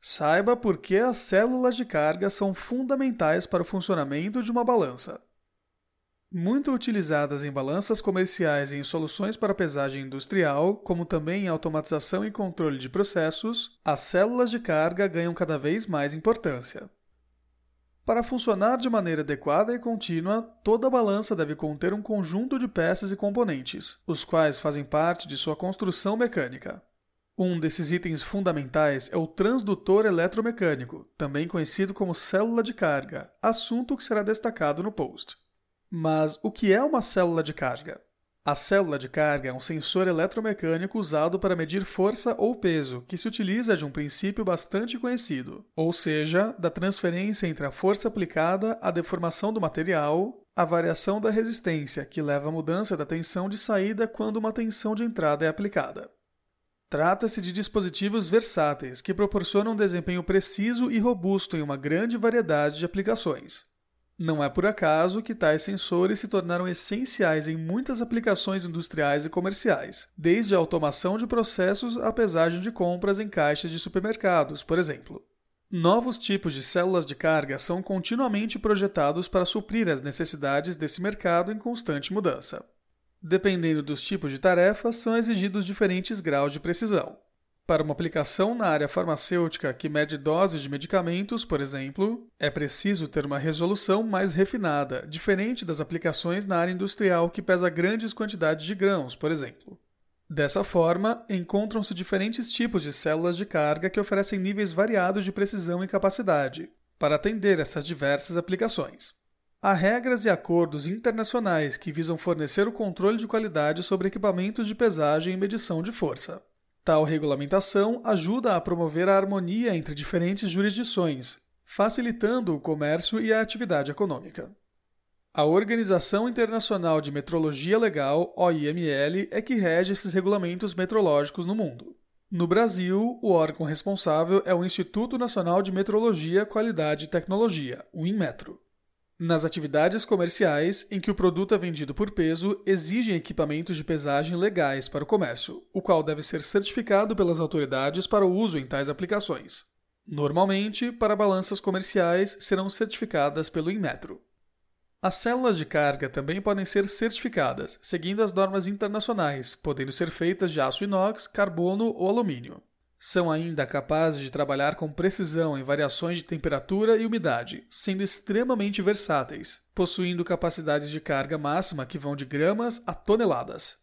Saiba por que as células de carga são fundamentais para o funcionamento de uma balança. Muito utilizadas em balanças comerciais e em soluções para pesagem industrial, como também em automatização e controle de processos, as células de carga ganham cada vez mais importância. Para funcionar de maneira adequada e contínua, toda balança deve conter um conjunto de peças e componentes, os quais fazem parte de sua construção mecânica. Um desses itens fundamentais é o transdutor eletromecânico, também conhecido como célula de carga, assunto que será destacado no post. Mas o que é uma célula de carga? A célula de carga é um sensor eletromecânico usado para medir força ou peso, que se utiliza de um princípio bastante conhecido, ou seja, da transferência entre a força aplicada, a deformação do material, a variação da resistência, que leva à mudança da tensão de saída quando uma tensão de entrada é aplicada. Trata-se de dispositivos versáteis que proporcionam um desempenho preciso e robusto em uma grande variedade de aplicações. Não é por acaso que tais sensores se tornaram essenciais em muitas aplicações industriais e comerciais, desde a automação de processos à pesagem de compras em caixas de supermercados, por exemplo. Novos tipos de células de carga são continuamente projetados para suprir as necessidades desse mercado em constante mudança. Dependendo dos tipos de tarefas, são exigidos diferentes graus de precisão. Para uma aplicação na área farmacêutica que mede doses de medicamentos, por exemplo, é preciso ter uma resolução mais refinada, diferente das aplicações na área industrial que pesa grandes quantidades de grãos, por exemplo. Dessa forma, encontram-se diferentes tipos de células de carga que oferecem níveis variados de precisão e capacidade, para atender essas diversas aplicações. Há regras e acordos internacionais que visam fornecer o controle de qualidade sobre equipamentos de pesagem e medição de força. Tal regulamentação ajuda a promover a harmonia entre diferentes jurisdições, facilitando o comércio e a atividade econômica. A Organização Internacional de Metrologia Legal, OIML, é que rege esses regulamentos metrológicos no mundo. No Brasil, o órgão responsável é o Instituto Nacional de Metrologia, Qualidade e Tecnologia, o INMETRO. Nas atividades comerciais em que o produto é vendido por peso, exigem equipamentos de pesagem legais para o comércio, o qual deve ser certificado pelas autoridades para o uso em tais aplicações. Normalmente, para balanças comerciais, serão certificadas pelo Inmetro. As células de carga também podem ser certificadas, seguindo as normas internacionais, podendo ser feitas de aço inox, carbono ou alumínio. São ainda capazes de trabalhar com precisão em variações de temperatura e umidade, sendo extremamente versáteis, possuindo capacidades de carga máxima que vão de gramas a toneladas.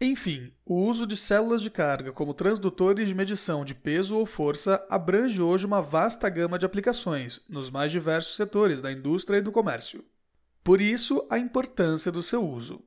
Enfim, o uso de células de carga como transdutores de medição de peso ou força abrange hoje uma vasta gama de aplicações nos mais diversos setores da indústria e do comércio. Por isso, a importância do seu uso.